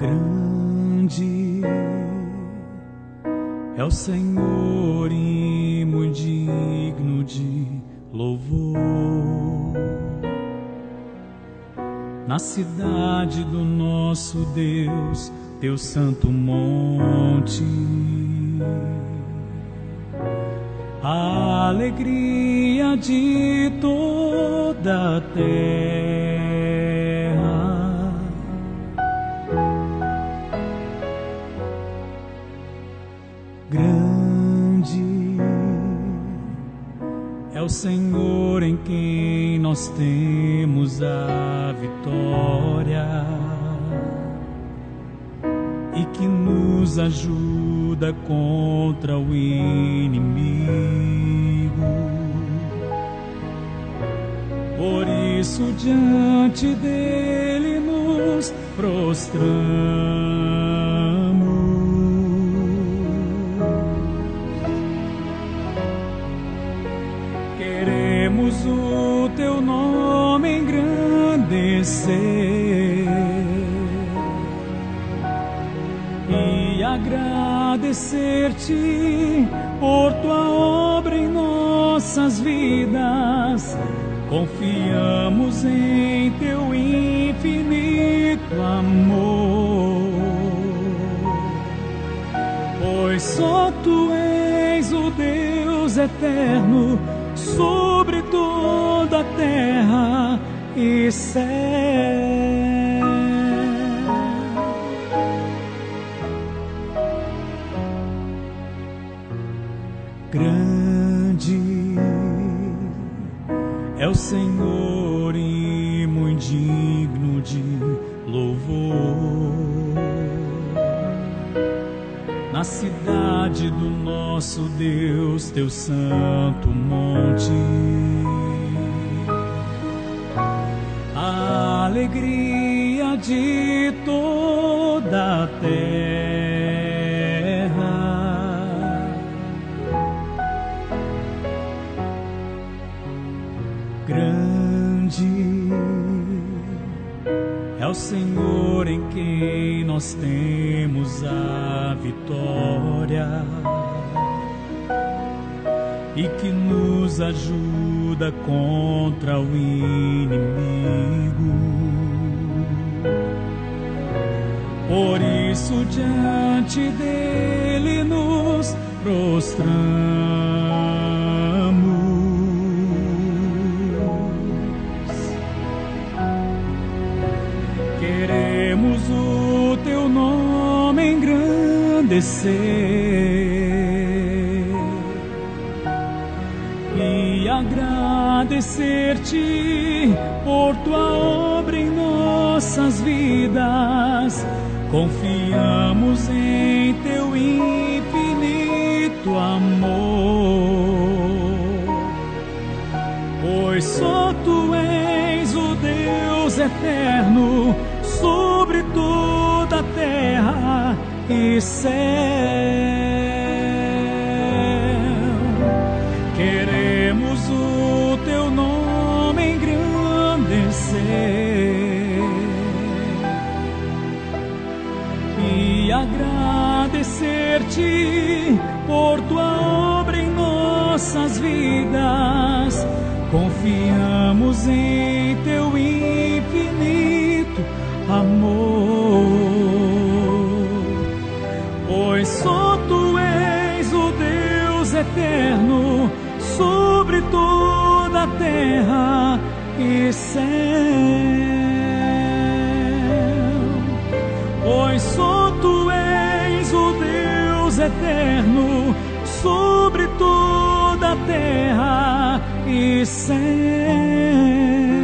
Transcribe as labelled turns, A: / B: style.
A: Grande é o Senhor e muito digno de louvor. Na cidade do nosso Deus, teu santo monte. A alegria de toda a terra Senhor em quem nós temos a vitória e que nos ajuda contra o inimigo. Por isso, diante dele nos prostramos e agradecer-te por tua obra em nossas vidas. Confiamos em teu infinito amor, pois só tu és o Deus eterno sobre toda a terra e céu. Grande é o Senhor e muito digno de louvor. Na cidade do nosso Deus, teu santo monte alegria de toda a terra. Grande é o Senhor em quem nós temos a vitória e que nos ajuda contra o inimigo. Por isso, diante dele nos prostramos. Queremos o engrandecer e agradecer-te por tua obra em nossas vidas. Confiamos em teu infinito amor, pois só tu és o Deus eterno e céu. Queremos o teu nome engrandecer agradecer-te por tua obra em nossas vidas. Confiamos em teu infinito amor, só tu és o Deus eterno sobre toda a terra e céu. Pois só tu és o Deus eterno sobre toda a terra e céu.